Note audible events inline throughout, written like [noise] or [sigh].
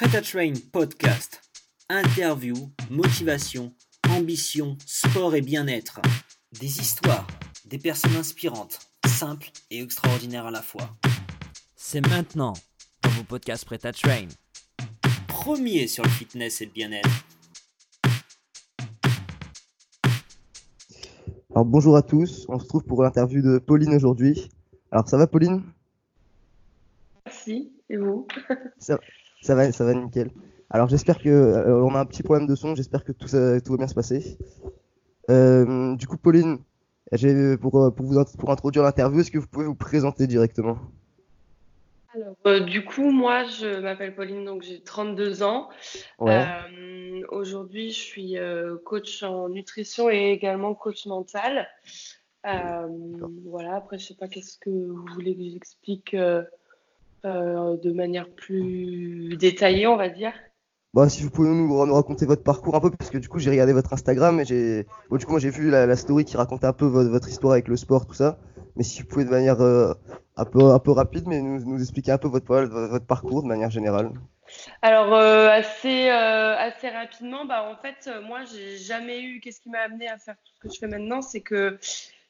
Prêt à Train podcast. Interview, motivation, ambition, sport et bien-être. Des histoires, des personnes inspirantes, simples et extraordinaires à la fois. C'est maintenant dans vos podcasts Prêt à Train. Premier sur le fitness et le bien-être. Alors bonjour à tous, on se trouve pour l'interview de Pauline aujourd'hui. Alors ça va Pauline? Merci, et vous? Ça, ça, va, ça va nickel. Alors j'espère que euh, on a un petit problème de son, j'espère que tout, ça, tout va bien se passer. Euh, du coup Pauline, pour, euh, pour, vous, pour introduire l'interview, est-ce que vous pouvez vous présenter directement? Alors, euh, du coup, moi, je m'appelle Pauline, donc j'ai 32 ans. Ouais. Euh, Aujourd'hui, je suis euh, coach en nutrition et également coach mental. Voilà, après, je sais pas qu'est-ce que vous voulez que j'explique de manière plus détaillée, on va dire. Bah, si vous pouvez nous, nous raconter votre parcours un peu, parce que du coup j'ai regardé votre Instagram et j'ai, bon, du coup moi j'ai vu la, la story qui racontait un peu votre, votre histoire avec le sport, tout ça. Mais si vous pouvez de manière euh, un peu un peu rapide, mais nous, nous expliquer un peu votre, votre, parcours de manière générale. Alors euh, assez euh, assez rapidement, bah en fait euh, moi j'ai jamais eu. Qu'est-ce qui m'a amené à faire tout ce que je fais maintenant, c'est que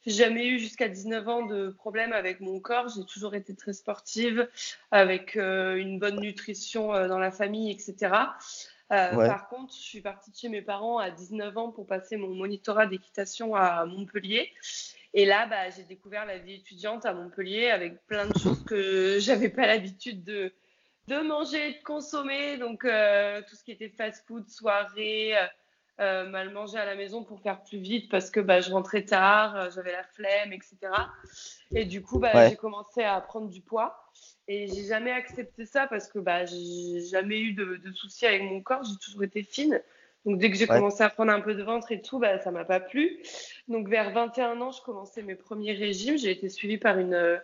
j'ai jamais eu jusqu'à 19 ans de problème avec mon corps. J'ai toujours été très sportive, avec euh, une bonne nutrition euh, dans la famille, etc. Euh, Ouais. Par contre, je suis partie de chez mes parents à 19 ans pour passer mon monitorat d'équitation à Montpellier. Et là, bah, j'ai découvert la vie étudiante à Montpellier avec plein de choses que [laughs] j'avais pas l'habitude de, de manger de consommer. Donc, tout ce qui était fast-food, soirée, euh, mal manger à la maison pour faire plus vite parce que bah, je rentrais tard, euh, j'avais la flemme, etc. Et du coup, bah, Ouais. j'ai commencé à prendre du poids. Et j'ai jamais accepté ça parce que bah, j'ai jamais eu de, de soucis avec mon corps, j'ai toujours été fine. Donc dès que j'ai Ouais. commencé à prendre un peu de ventre et tout, bah, ça m'a pas plu. Donc vers 21 ans, je commençais mes premiers régimes. J'ai été suivie par une,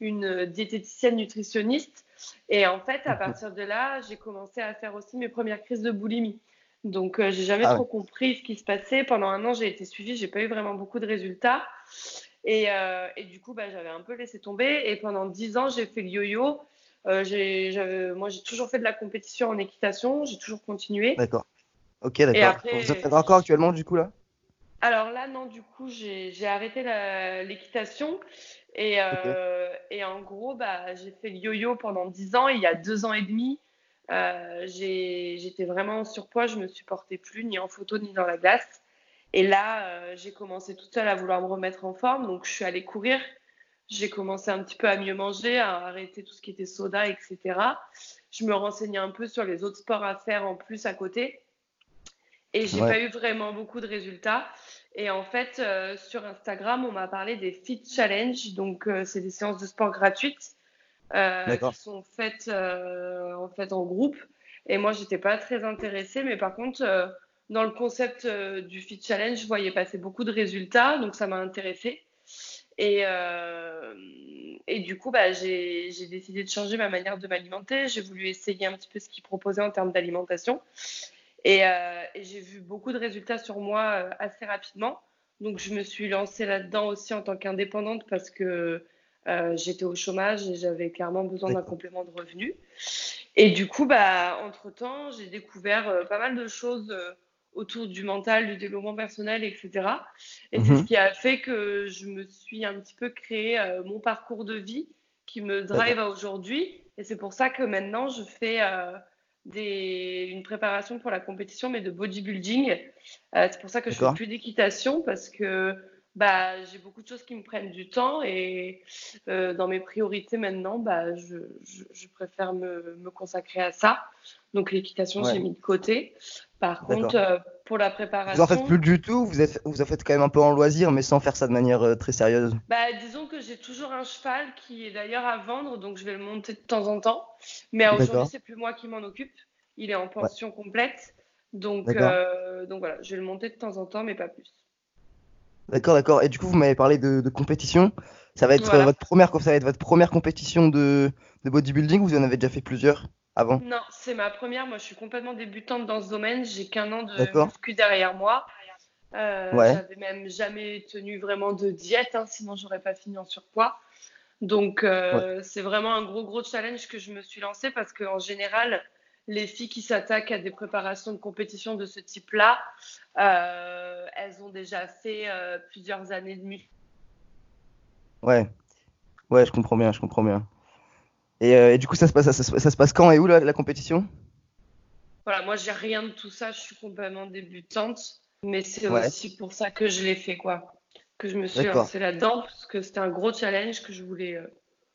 une diététicienne nutritionniste. Et en fait, à [laughs] partir de là, j'ai commencé à faire aussi mes premières crises de boulimie. Donc euh, j'ai jamais Ah ouais. trop compris ce qui se passait. Pendant un an, j'ai été suivie, j'ai pas eu vraiment beaucoup de résultats. Et, euh, et du coup, bah, j'avais un peu laissé tomber. Et pendant 10 ans, j'ai fait le yo-yo. Euh, j'ai- moi, j'ai toujours fait de la compétition en équitation. J'ai toujours continué. D'accord. Ok, d'accord. après- Vous êtes encore actuellement du coup là? Alors là, non, du coup, j'ai arrêté l'équitation. Et, euh, et en gros, bah, j'ai fait le yo-yo pendant 10 ans. Et il y a deux ans et demi, euh, j'étais vraiment en surpoids. Je me supportais plus, ni en photo, ni dans la glace. Et là, euh, j'ai commencé toute seule à vouloir me remettre en forme. Donc, je suis allée courir. J'ai commencé un petit peu à mieux manger, à arrêter tout ce qui était soda, etc. Je me renseignais un peu sur les autres sports à faire en plus à côté. Et j'ai Ouais. pas eu vraiment beaucoup de résultats. Et en fait, euh, sur Instagram, on m'a parlé des Fit Challenge. Donc, euh, c'est des séances de sport gratuites. Qui sont faites euh, en fait en groupe. Et moi, j'étais pas très intéressée, mais par contre, euh, dans le concept euh, du Fit Challenge, je voyais passer beaucoup de résultats, donc ça m'a intéressée. Et, euh, et du coup, bah, j'ai décidé de changer ma manière de m'alimenter. J'ai voulu essayer un petit peu ce qu'ils proposaient en termes d'alimentation. Et, euh, et j'ai vu beaucoup de résultats sur moi euh, assez rapidement. Donc, je me suis lancée là-dedans aussi en tant qu'indépendante parce que euh, j'étais au chômage et j'avais clairement besoin d'un complément de revenu. Et du coup, bah, entre-temps, j'ai découvert euh, pas mal de choses euh, autour du mental, du développement personnel, etc. Et c'est Mhm. ce qui a fait que je me suis un petit peu créé mon parcours de vie qui me drive à aujourd'hui. Et c'est pour ça que maintenant, je fais des, une préparation pour la compétition, mais de bodybuilding. C'est pour ça que je fais plus d'équitation parce que bah, j'ai beaucoup de choses qui me prennent du temps et euh, dans mes priorités maintenant, bah, je, je, je préfère me, me consacrer à ça. Donc l'équitation, Ouais. j'ai mis de côté. Par contre, euh, pour la Vous préparation, en faites plus du tout, vous êtes, vous en faites quand même un peu en loisir, mais sans faire ça de manière euh, très sérieuse. bah, disons que j'ai toujours un cheval qui est d'ailleurs à vendre, donc je vais le monter de temps en temps. Mais aujourd'hui, c'est plus moi qui m'en occupe. Il est en pension complète. Donc, donc voilà, je vais le monter de temps en temps, mais pas plus. D'accord, d'accord. Et du coup, vous m'avez parlé de, de compétition. Ça va être Voilà. votre première, ça va être votre première compétition de, de bodybuilding ou vous en avez déjà fait plusieurs avant? Non, c'est ma première. Moi, je suis complètement débutante dans ce domaine. J'ai qu'un an de muscu derrière moi. Euh, Ouais. J'avais même jamais tenu vraiment de diète, hein, sinon j'aurais pas fini en surpoids. Donc, euh, c'est vraiment un gros, gros challenge que je me suis lancé parce qu'en général, les filles qui s'attaquent à des préparations de compétition de ce type-là, elles ont déjà fait euh, plusieurs années de muscu. Ouais, ouais, je comprends bien, je comprends bien. Et, euh, et du coup, ça se passe, ça, se- ça se passe quand et où la, la compétition? Voilà, moi, j'ai rien de tout ça, je suis complètement débutante, mais c'est Ouais. aussi pour ça que je l'ai fait, quoi. Que je me suis lancée là-dedans, parce que c'était un gros challenge que je voulais, euh,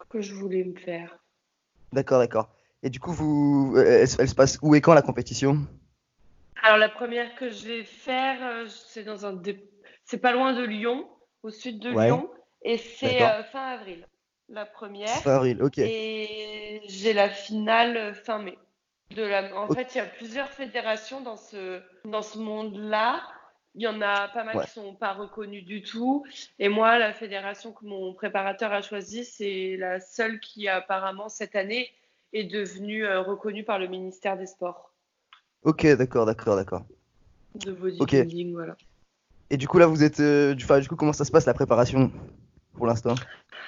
que je voulais me faire. D'accord, d'accord. Et du coup, vous, euh, elle se passe où et quand la compétition? Alors, la première que je vais faire, euh, c'est dans un dé- c'est pas loin de Lyon, au sud de Ouais. Lyon, et c'est euh, fin avril, la première. Fin avril, ok. Et j'ai la finale euh, fin mai. De la... En fait, il y a plusieurs fédérations dans ce, dans ce monde-là. Il y en a pas mal Ouais. qui sont pas reconnues du tout. Et moi, la fédération que mon préparateur a choisie, c'est la seule qui apparemment cette année est devenue reconnue par le ministère des Sports Ok, d'accord, d'accord, d'accord. de bodybuilding. Voilà. Et du coup, là, vous êtes. euh, du, coup, comment ça se passe la préparation pour l'instant?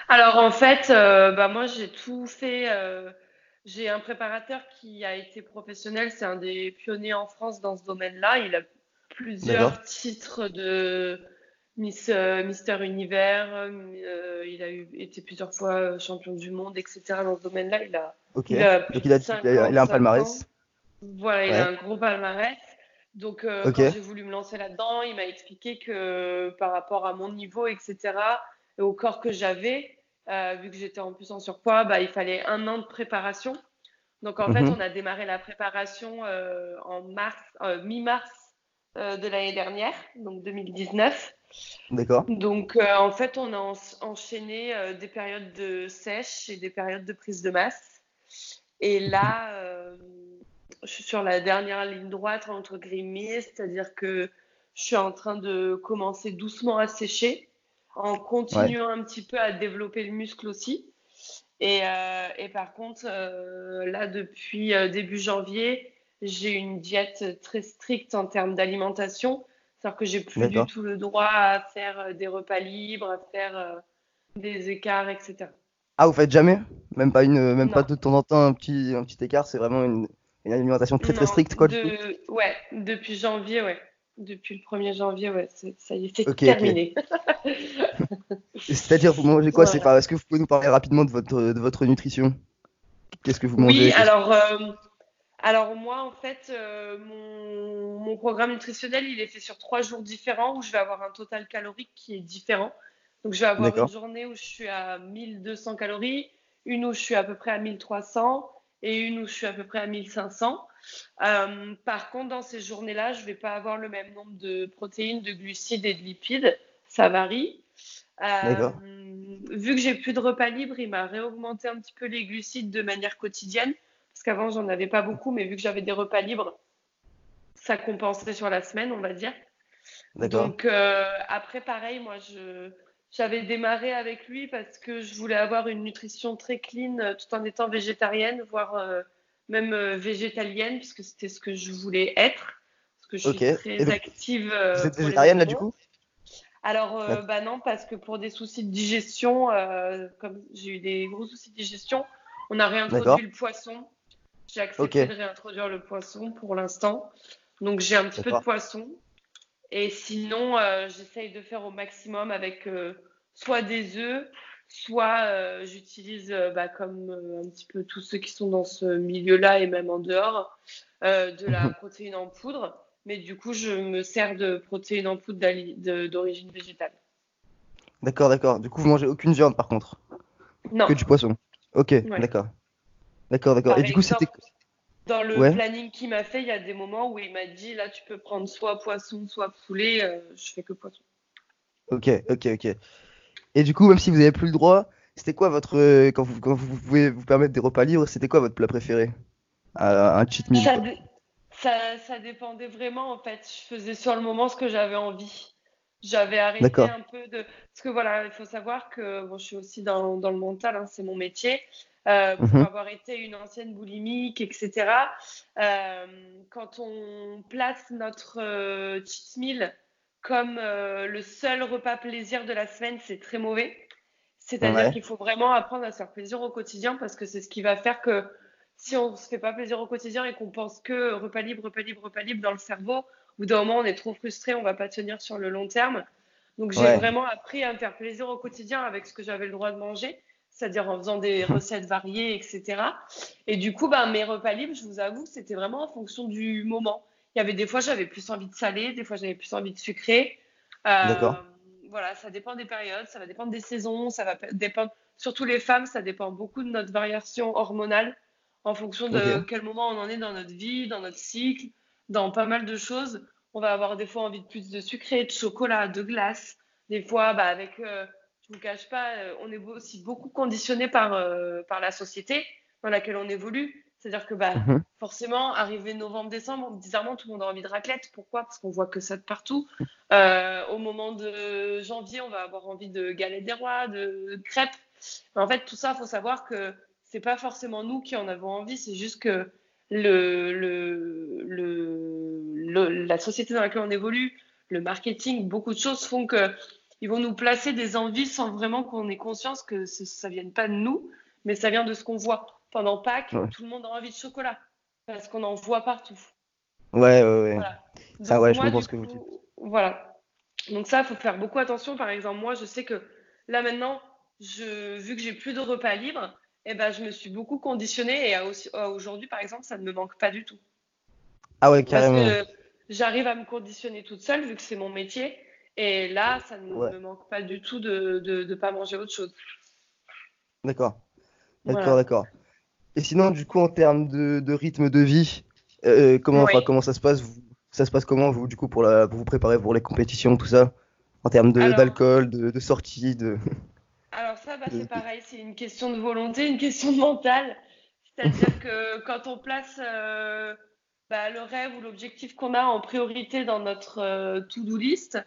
Alors en fait, euh, bah moi j'ai tout fait. euh, j'ai un préparateur qui a été professionnel, c'est un des pionniers en France dans ce domaine-là. Il a plusieurs titres de Miss, Mister Univers. il a eu, été plusieurs fois champion du monde, etc. Dans ce domaine-là, il a, Ok. il a plus Donc, il a, de il a, il a un 55 palmarès. ans. Voilà, il a un gros palmarès. Donc, euh, quand j'ai voulu me lancer là-dedans, il m'a expliqué que par rapport à mon niveau, etc., et au corps que j'avais, euh, vu que j'étais en plus en surpoids, bah, il fallait un an de préparation. Donc, en fait, Mhm. on a démarré la préparation euh, en mars, mi-mars de l'année dernière, donc 2019. D'accord. Donc, en fait, on a en- enchaîné des périodes de sèche et des périodes de prise de masse. Et là, euh, je suis sur la dernière ligne droite entre guillemets, c'est-à-dire que je suis en train de commencer doucement à sécher, en continuant un petit peu à développer le muscle aussi. Et, euh, et par contre, euh, là, depuis euh, début janvier, j'ai une diète très stricte en termes d'alimentation. C'est-à-dire que j'ai plus du tout le droit à faire des repas libres, à faire des écarts, etc. Ah, vous faites jamais? Même pas une, même pas de temps en temps un petit, un petit écart. C'est vraiment une, une alimentation très très stricte, quoi. de- Ouais, depuis janvier, ouais. Depuis le 1er janvier, ouais, c'est- ça y est, c'est Ok, ok. terminé. C'est-à-dire, vous mangez quoi C'est Voilà. pas. Est-ce que vous pouvez nous parler rapidement de votre, de votre nutrition? Qu'est-ce que vous mangez? Oui, alors, euh, alors moi, en fait, euh, mon, mon programme nutritionnel, il est fait sur trois jours différents où je vais avoir un total calorique qui est différent. Donc, je vais avoir une journée où je suis à 1200 calories, une où je suis à peu près à 1300 et une où je suis à peu près à 1500. Euh, par contre, dans ces journées-là, je ne vais pas avoir le même nombre de protéines, de glucides et de lipides. Ça varie. Euh, D'accord. vu que j'ai plus de repas libres, il m'a réaugmenté un petit peu les glucides de manière quotidienne. Parce qu'avant, j'en avais pas beaucoup, mais vu que j'avais des repas libres, ça compensait sur la semaine, on va dire. D'accord. Donc euh, après, pareil, moi, je j'avais démarré avec lui parce que je voulais avoir une nutrition très clean euh, tout en étant végétarienne, voire euh, même euh, végétalienne, puisque c'était ce que je voulais être. Parce que je suis très Et active. euh, Vous êtes végétarienne là du coup? Alors, euh, bah non, parce que pour des soucis de digestion, euh, comme j'ai eu des gros soucis de digestion, on a réintroduit le poisson. J'ai accepté de réintroduire le poisson pour l'instant. Donc, j'ai un petit peu de poisson. Et sinon, euh, j'essaye de faire au maximum avec euh, soit des œufs, soit euh, j'utilise, bah, comme un petit peu tous ceux qui sont dans ce milieu-là et même en dehors, de la protéine en poudre. Mais du coup, je me sers de protéines en poudre d'origine végétale. D'accord, d'accord. Du coup, vous mangez aucune viande par contre? Non, Que du poisson? Ok, d'accord. D'accord, d'accord. Et du coup, c'était. Dans le Ouais. planning qu'il m'a fait, il y a des moments où il m'a dit là, tu peux prendre soit poisson, soit poulet. euh, je fais que poisson. Ok, ok, ok. Et du coup, même si vous n'avez plus le droit, c'était quoi votre. euh, Quand vous, quand vous pouvez vous permettre des repas libres, c'était quoi votre plat préféré? Un cheat meal Ça, ça, ça dépendait vraiment en fait. Je faisais sur le moment ce que j'avais envie. J'avais arrêté un peu de. Parce que voilà, il faut savoir que bon, je suis aussi dans, dans le mental, hein, c'est mon métier. Euh, pour Mhm. avoir été une ancienne boulimique, etc. euh, quand on place notre euh, cheat meal comme euh, le seul repas plaisir de la semaine, c'est très mauvais. C'est-à-dire Ouais. qu'il faut vraiment apprendre à se faire plaisir au quotidien parce que c'est ce qui va faire que si on se fait pas plaisir au quotidien et qu'on pense que repas libre, repas libre, repas libre dans le cerveau, au bout d'un moment, on est trop frustré, on va pas tenir sur le long terme. Donc, j'ai Ouais. vraiment appris à me faire plaisir au quotidien avec ce que j'avais le droit de manger, c'est-à-dire en faisant des [laughs] recettes variées, etc. Et du coup, ben, mes repas libres, je vous avoue, c'était vraiment en fonction du moment. Il y avait des fois, j'avais plus envie de salé, des fois, j'avais plus envie de sucré. Euh, D'accord. Voilà, ça dépend des périodes, ça va dépendre des saisons, ça va pe- dépendre, surtout les femmes, ça dépend beaucoup de notre variation hormonale en fonction de quel moment on en est dans notre vie, dans notre cycle, dans pas mal de choses. On va avoir des fois envie de plus de sucré, de chocolat, de glace. Des fois, bah, avec, euh, je vous cache pas, euh, on est aussi beaucoup conditionné par, euh, par la société dans laquelle on évolue. C'est-à-dire que bah, Mhm. forcément, arrivé novembre-décembre, bizarrement, tout le monde a envie de raclette. Pourquoi? Parce qu'on voit que ça de partout. Euh, au moment de janvier, on va avoir envie de galets des rois, de crêpes. Mais en fait, tout ça, il faut savoir que c'est pas forcément nous qui en avons envie, c'est juste que le, le, le, le- la société dans laquelle on évolue, le marketing, beaucoup de choses font que ils vont nous placer des envies sans vraiment qu'on ait conscience que ce- ça vienne pas de nous, mais ça vient de ce qu'on voit. Pendant Pâques, Ouais. tout le monde a envie de chocolat parce qu'on en voit partout. Ouais, ouais, ouais. Voilà. Ça, Donc, ouais, je comprends ce que vous coup, Voilà. Donc ça, il faut faire beaucoup attention. Par exemple, moi, je sais que là maintenant, je, vu que j'ai plus de repas libres, eh ben, je me suis beaucoup conditionnée et aujourd'hui, par exemple, ça ne me manque pas du tout. Ah ouais, Parce carrément. que j'arrive à me conditionner toute seule vu que c'est mon métier. Et là, ça ne Ouais. me manque pas du tout de ne pas manger autre chose. D'accord. D'accord, Voilà. d'accord. Et sinon, du coup, en termes de, de rythme de vie, euh, comment, enfin, Oui. comment ça se passe? vous- ça se passe comment, vous, du coup, pour la, pour vous préparer pour les compétitions, tout ça? En termes de, Alors- d'alcool, de, de sortie, de... Ça, bah, c'est pareil, c'est une question de volonté, une question de mental. C'est-à-dire que quand on place euh, bah, le rêve ou l'objectif qu'on a en priorité dans notre euh, to-do list,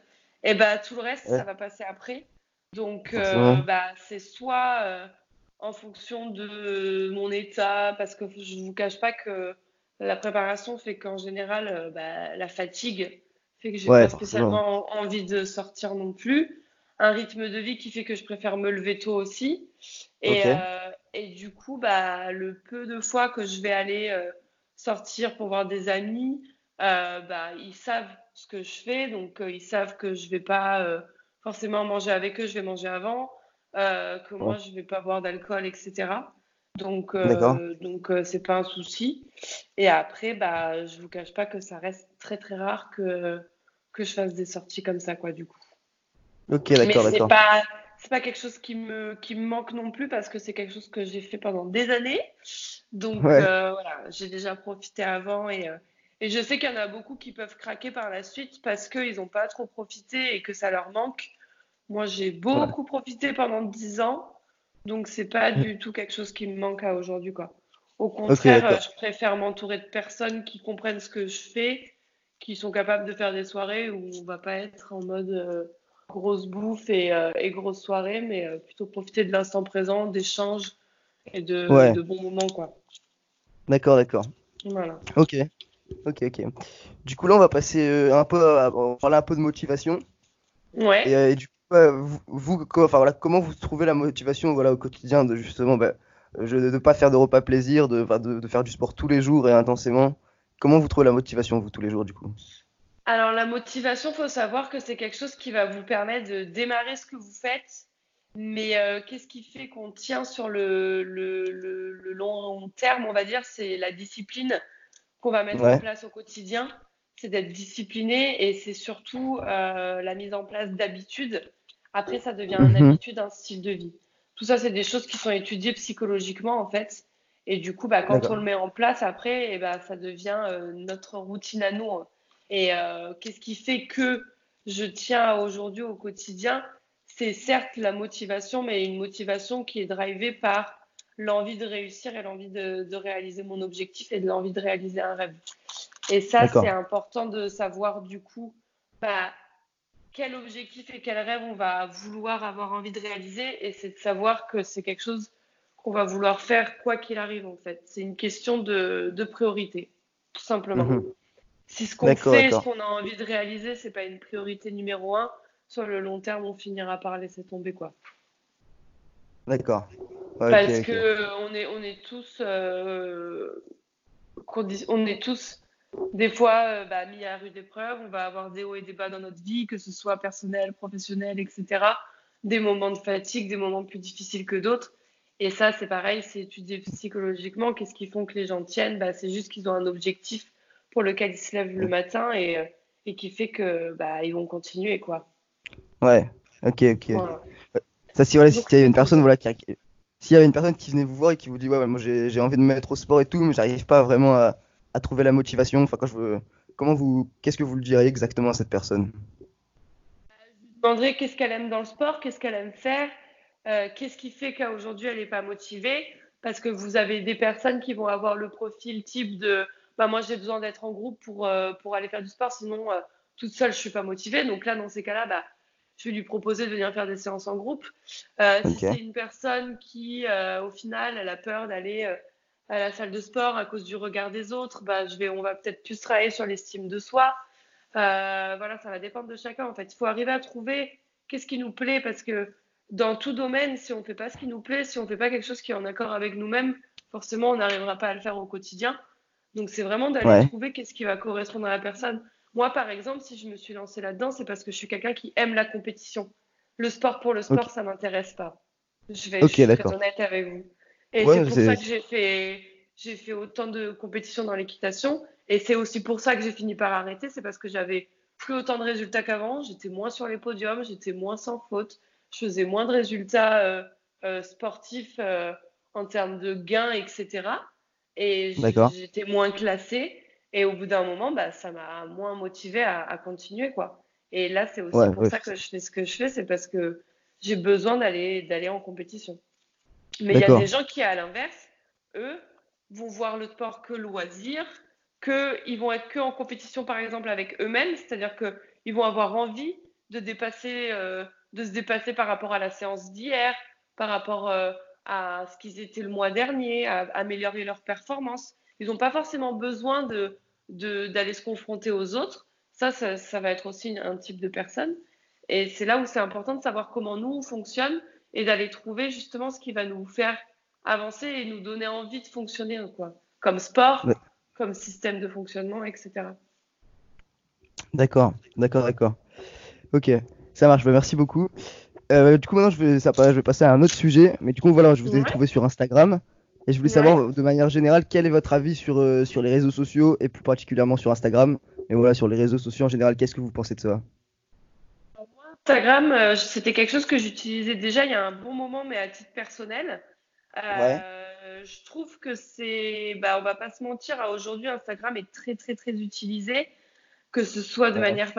et bah, tout le reste, Ouais. ça va passer après. Donc, euh, bah, c'est soit en fonction de mon état, parce que je ne vous cache pas que la préparation fait qu'en général, bah, la fatigue fait que j'ai Ouais, pas forcément. spécialement envie de sortir non plus un rythme de vie qui fait que je préfère me lever tôt aussi. Et, euh, et du coup, bah, le peu de fois que je vais aller euh, sortir pour voir des amis, euh, bah, ils savent ce que je fais, donc ils savent que je vais pas forcément manger avec eux, je vais manger avant, que moi je vais pas boire d'alcool, etc. Donc, donc c'est pas un souci. Et après, bah, je vous cache pas que ça reste très très rare que que je fasse des sorties comme ça, quoi, du coup. Ok, d'accord, d'accord. pas, c'est pas quelque chose qui me, qui me manque non plus parce que c'est quelque chose que j'ai fait pendant des années. Donc Ouais. euh, voilà, j'ai déjà profité avant et, euh, et je sais qu'il y en a beaucoup qui peuvent craquer par la suite parce qu'ils n'ont pas trop profité et que ça leur manque. Moi, j'ai beaucoup profité pendant 10 ans, donc c'est pas du tout quelque chose qui me manque à aujourd'hui, quoi. Au contraire, euh, je préfère m'entourer de personnes qui comprennent ce que je fais, qui sont capables de faire des soirées où on va pas être en mode euh, grosse bouffe et, euh, et grosse soirée, mais euh, plutôt profiter de l'instant présent, d'échanges et de, Ouais. de bons moments, quoi. D'accord, d'accord. Voilà. Ok. Ok, ok. Du coup, là, on va passer euh, un peu à, on va parler un peu de motivation. Ouais. Et, euh, et du coup, euh, vous, enfin, voilà, comment vous trouvez la motivation voilà, au quotidien de justement bah, je- de ne pas faire de repas plaisir, de, enfin, de, de faire du sport tous les jours et intensément? Comment vous trouvez la motivation, vous, tous les jours, du coup? Alors, la motivation, faut savoir que c'est quelque chose qui va vous permettre de démarrer ce que vous faites. Mais euh, qu'est-ce qui fait qu'on tient sur le, le, le, le long terme, on va dire, c'est la discipline qu'on va mettre Ouais. en place au quotidien. C'est d'être discipliné et c'est surtout euh, la mise en place d'habitudes. Après, ça devient une Mhm. habitude, un style de vie. Tout ça, c'est des choses qui sont étudiées psychologiquement, en fait. Et du coup, bah, quand on le met en place, après, eh ben, ça devient euh, notre routine à nous. hein. Et euh, qu'est-ce qui fait que je tiens aujourd'hui au quotidien? C'est certes la motivation, mais une motivation qui est drivée par l'envie de réussir et l'envie de, de réaliser mon objectif et de l'envie de réaliser un rêve. Et ça, c'est important de savoir du coup bah, quel objectif et quel rêve on va vouloir avoir envie de réaliser. Et c'est de savoir que c'est quelque chose qu'on va vouloir faire quoi qu'il arrive en fait. C'est une question de, de priorité, tout simplement. Mhm. Si ce qu'on fait, ce qu'on a envie de réaliser, c'est pas une priorité numéro un, sur le long terme, on finira par laisser tomber quoi. D'accord. Parce que on est, on est tous, on est tous des fois bah, mis à rude épreuve. On va avoir des hauts et des bas dans notre vie, que ce soit personnel, professionnel, etc. Des moments de fatigue, des moments plus difficiles que d'autres. Et ça, c'est pareil, c'est étudié psychologiquement. Qu'est-ce qui font que les gens tiennent? Bah, C'est juste qu'ils ont un objectif pour lequel ils se lèvent le matin et, euh, et qui fait que bah, ils vont continuer. quoi. Ouais, ok, ok. Ça, si voilà, s'il y a une personne voilà, qui s'il y avait une personne qui venait vous voir et qui vous dit ouais, moi j'ai envie de me mettre au sport et tout, mais j'arrive pas vraiment à, à, trouver la motivation. Enfin, quand je veux, comment vous, qu'est-ce que vous le diriez exactement à cette personne? Je lui demanderais qu'est-ce qu'elle aime dans le sport, qu'est-ce qu'elle aime faire, euh, qu'est-ce qui fait qu'aujourd'hui elle n'est pas motivée Parce que vous avez des personnes qui vont avoir le profil type de bah, moi j'ai besoin d'être en groupe pour, euh, pour aller faire du sport, sinon euh, toute seule je suis pas motivée. Donc là, dans ces cas-là, bah, je vais lui proposer de venir faire des séances en groupe. Si c'est une personne qui, au final, elle a peur d'aller à la salle de sport à cause du regard des autres, bah, je vais, on va peut-être plus travailler sur l'estime de soi. voilà, ça va dépendre de chacun. En fait, il faut arriver à trouver qu'est-ce qui nous plaît parce que dans tout domaine, si on ne fait pas ce qui nous plaît, si on ne fait pas quelque chose qui est en accord avec nous-mêmes, forcément, on n'arrivera pas à le faire au quotidien. Donc, c'est vraiment d'aller trouver qu'est-ce qui va correspondre à la personne. Moi, par exemple, si je me suis lancée là-dedans, c'est parce que je suis quelqu'un qui aime la compétition. Le sport pour le sport, ça ça m'intéresse pas. Je vais être honnête avec vous. Et c'est pour ça que j'ai fait, j'ai fait autant de compétitions dans l'équitation. Et c'est aussi pour ça que j'ai fini par arrêter. C'est parce que j'avais plus autant de résultats qu'avant. J'étais moins sur les podiums, j'étais moins sans faute je faisais moins de résultats euh, euh, sportifs euh, en termes de gains, etc. Et j'étais moins classée. Et au bout d'un moment, bah, ça m'a moins motivé à, continuer. quoi. Et là, c'est aussi pour ça que je fais ce que je fais, c'est parce que j'ai besoin d'aller d'aller en compétition. Mais il y a des gens qui, à l'inverse, eux, vont voir le sport que loisir, qu'ils vont être que en compétition, par exemple, avec eux-mêmes, c'est-à-dire qu'ils vont avoir envie de dépasser de se dépasser par rapport à la séance d'hier, par rapport euh, à ce qu'ils étaient le mois dernier, à, améliorer leur performance. Ils n'ont pas forcément besoin de, d'aller se confronter aux autres. Ça, ça, va être aussi un type de personne. Et c'est là où c'est important de savoir comment nous on fonctionne et d'aller trouver justement ce qui va nous faire avancer et nous donner envie de fonctionner, quoi. Comme sport, comme système de fonctionnement, etc. D'accord, d'accord, d'accord. Ok. Ça marche, bah, merci beaucoup. Euh, du coup, maintenant, je vais, ça, je vais passer à un autre sujet. Mais du coup, voilà, je vous ai trouvé sur Instagram. Et je voulais savoir, de manière générale, quel est votre avis sur, euh, sur les réseaux sociaux et plus particulièrement sur Instagram. Et voilà, sur les réseaux sociaux en général, qu'est-ce que vous pensez de ça? Instagram, euh, c'était quelque chose que j'utilisais déjà il y a un bon moment, mais à titre personnel. Je trouve que c'est, bah, on va pas se mentir, aujourd'hui, Instagram est très, très, très utilisé, que ce soit de manière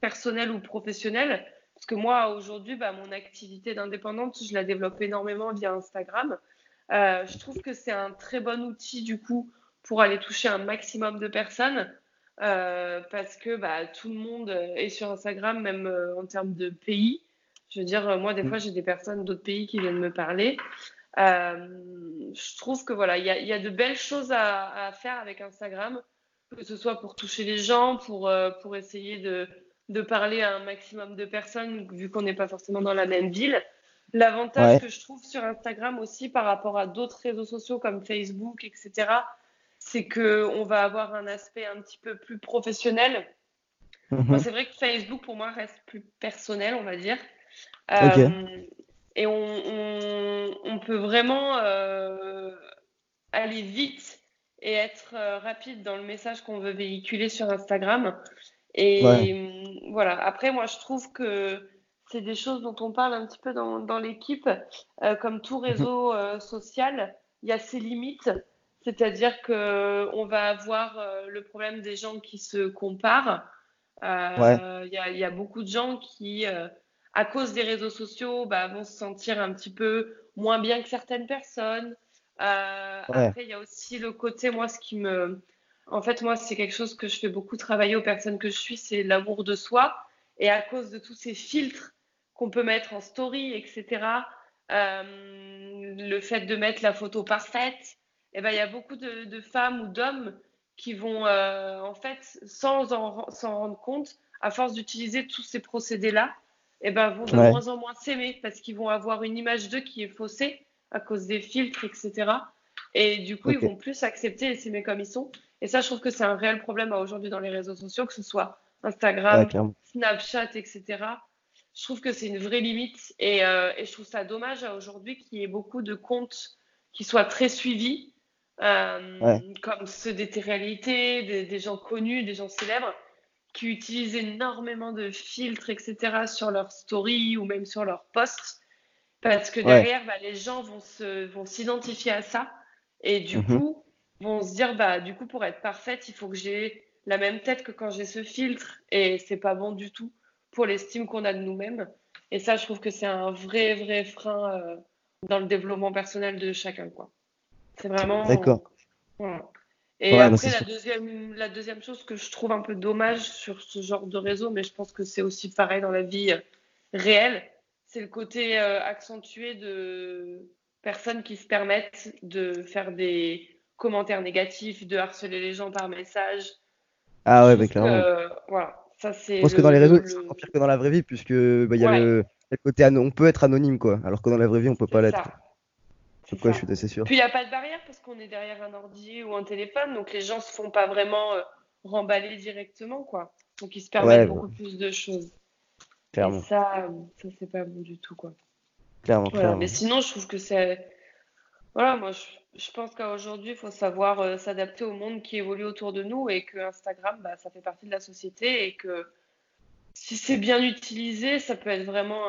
personnelle ou professionnelle. Parce que moi, aujourd'hui, bah, mon activité d'indépendante, je la développe énormément via Instagram. Euh, je trouve que c'est un très bon outil, du coup, pour aller toucher un maximum de personnes. Euh, parce que bah, tout le monde est sur Instagram, même euh, en termes de pays. Je veux dire, moi, des mm. fois, j'ai des personnes d'autres pays qui viennent me parler. je trouve que voilà, il y, y, a de belles choses à, à, faire avec Instagram, que ce soit pour toucher les gens, pour, pour essayer de, de parler à un maximum de personnes, vu qu'on n'est pas forcément dans la même ville. L'avantage que je trouve sur Instagram aussi par rapport à d'autres réseaux sociaux comme Facebook, etc., c'est qu'on va avoir un aspect un petit peu plus professionnel. Mhm. c'est vrai que Facebook, pour moi, reste plus personnel, on va dire. Euh, et on, peut vraiment euh, aller vite et être euh, rapide dans le message qu'on veut véhiculer sur Instagram. Et hum, voilà, après, moi, je trouve que c'est des choses dont on parle un petit peu dans, dans l'équipe. Euh, comme tout mhm. réseau euh, social, il y a ses limites. C'est-à-dire qu'on va avoir euh, le problème des gens qui se comparent. Il y, a, y, a, beaucoup de gens qui, à cause des réseaux sociaux, bah, vont se sentir un petit peu moins bien que certaines personnes. Après, il y a aussi le côté, moi, ce qui me, en fait, moi, c'est quelque chose que je fais beaucoup travailler aux personnes que je suis, c'est l'amour de soi. Et à cause de tous ces filtres qu'on peut mettre en story, etc., euh, le fait de mettre la photo parfaite, eh ben, il y a beaucoup de, femmes ou d'hommes qui vont, euh, en fait, sans s'en rendre compte, à force d'utiliser tous ces procédés-là, et ben, vont de Ouais. moins en moins s'aimer parce qu'ils vont avoir une image d'eux qui est faussée à cause des filtres, etc. Et du coup, ils vont plus accepter et s'aimer comme ils sont. Et ça, je trouve que c'est un réel problème aujourd'hui dans les réseaux sociaux, que ce soit Instagram. Snapchat, etc. Je trouve que c'est une vraie limite et, euh, et je trouve ça dommage aujourd'hui qu'il y ait beaucoup de comptes qui soient très suivis, euh, Ouais. comme ceux des réalités, des, des gens connus, des gens célèbres, qui utilisent énormément de filtres, etc. sur leurs stories ou même sur leurs posts, parce que Ouais. derrière, bah, les gens vont se, vont s'identifier à ça et du Mhm. coup vont se dire, bah, du coup, pour être parfaite, il faut que j'ai la même tête que quand j'ai ce filtre et c'est pas bon du tout pour l'estime qu'on a de nous-mêmes. Et ça, je trouve que c'est un vrai, vrai frein euh, dans le développement personnel de chacun, quoi. C'est vraiment. D'accord. Voilà. Et Ouais, bah, après, la deuxième, la deuxième chose que je trouve un peu dommage sur ce genre de réseau, mais je pense que c'est aussi pareil dans la vie euh, réelle, c'est le côté euh, accentué de personnes qui se permettent de faire des commentaires négatifs, de harceler les gens par message. Ah ouais, Je bah clairement. que, voilà, ça c'est. Je pense que dans les réseaux, le- c'est encore pire que dans la vraie vie, puisque bah, y a Ouais. le, le côté on peut être anonyme, quoi. Alors que dans la vraie vie, on peut pas l'être. ça. C'est quoi, je suis assez sûr. Puis il n'y a pas de barrière parce qu'on est derrière un ordi ou un téléphone, donc les gens se font pas vraiment euh, remballer directement, quoi. Donc ils se permettent Ouais, beaucoup plus de choses. Clairement, Et ça, euh, ça c'est pas bon du tout, quoi. clairement, Voilà. clairement. Mais sinon, je trouve que c'est. Voilà, moi, je, je pense qu'aujourd'hui, il faut savoir euh, s'adapter au monde qui évolue autour de nous et que Instagram, bah, ça fait partie de la société et que si c'est bien utilisé, ça peut être vraiment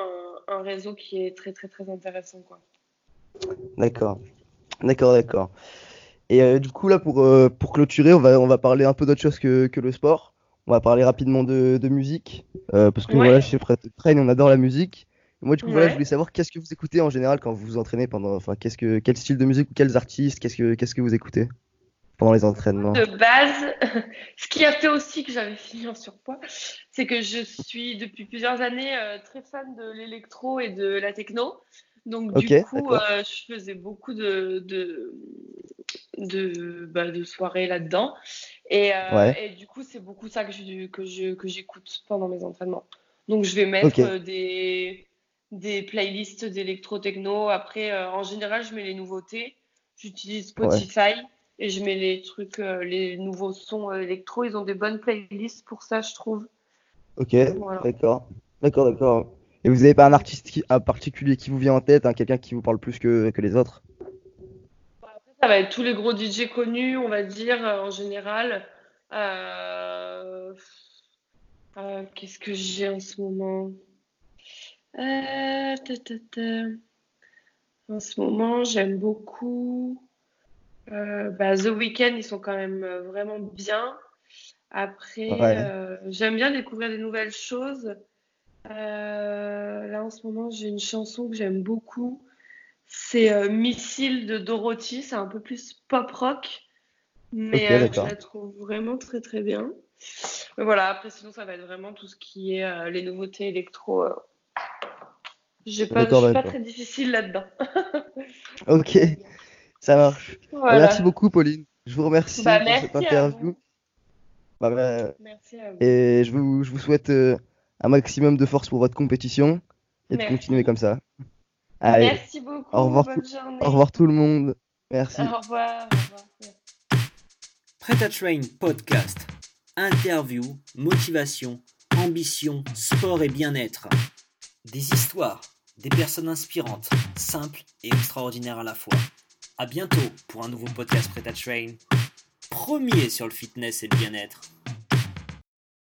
un, un réseau qui est très, très, très intéressant, quoi. D'accord, d'accord, d'accord. Et euh, du coup, là, pour, euh, pour clôturer, on va, on va parler un peu d'autre chose que, que le sport. On va parler rapidement de, de musique. parce que Ouais. voilà, chez Train, on adore la musique. Moi, du coup, voilà, je voulais savoir qu'est-ce que vous écoutez en général quand vous vous entraînez pendant. Enfin, qu'est-ce que, quel style de musique ou quels artistes, qu'est-ce que, qu'est-ce que vous écoutez pendant les entraînements? De base, [laughs] ce qui a fait aussi que j'avais fini en surpoids, c'est que je suis depuis plusieurs années euh, très fan de l'électro et de la techno. Donc du coup, euh, je faisais beaucoup de, de, de, bah, de soirées là-dedans. Et, euh, Ouais. et du coup, c'est beaucoup ça que je, que je, que j'écoute pendant mes entraînements. Donc je vais mettre des, des playlists d'électro-techno. Après, euh, en général, je mets les nouveautés. J'utilise Spotify et je mets les trucs, euh, les nouveaux sons euh, électro. Ils ont des bonnes playlists pour ça, je trouve. Ok, Voilà. d'accord, d'accord, d'accord. Et vous n'avez pas un artiste qui, un particulier qui vous vient en tête, hein, quelqu'un qui vous parle plus que, que les autres? Ça va être tous les gros DJ connus, on va dire, en général. Euh, qu'est-ce que j'ai en ce moment? Euh, ta, ta, ta. En ce moment, j'aime beaucoup. euh, bah, The Weeknd, ils sont quand même euh, vraiment bien. Après, Ouais. euh, j'aime bien découvrir des nouvelles choses. Là, en ce moment, j'ai une chanson que j'aime beaucoup. C'est Missile de Dorothy. C'est un peu plus pop rock, mais je la trouve vraiment très très bien. Mais voilà, après, sinon, ça va être vraiment tout ce qui est les nouveautés électro. J'ai pas, je suis pas très difficile là-dedans. [laughs] Ok, ça marche. Voilà. Merci beaucoup, Pauline. Je vous remercie Bah, pour cette interview. vous. Bah, bah, Merci à vous. et je vous, je vous souhaite euh, un maximum de force pour votre compétition et de continuer comme ça. Allez, Merci beaucoup. au revoir Bonne journée. au revoir tout le monde. Merci. Au revoir. Au revoir. Prêt à Train Podcast. Interview, motivation, ambition, sport et bien-être. Des histoires, des personnes inspirantes, simples et extraordinaires à la fois. À bientôt pour un nouveau podcast Prêt Train. Premier sur le fitness et le bien-être.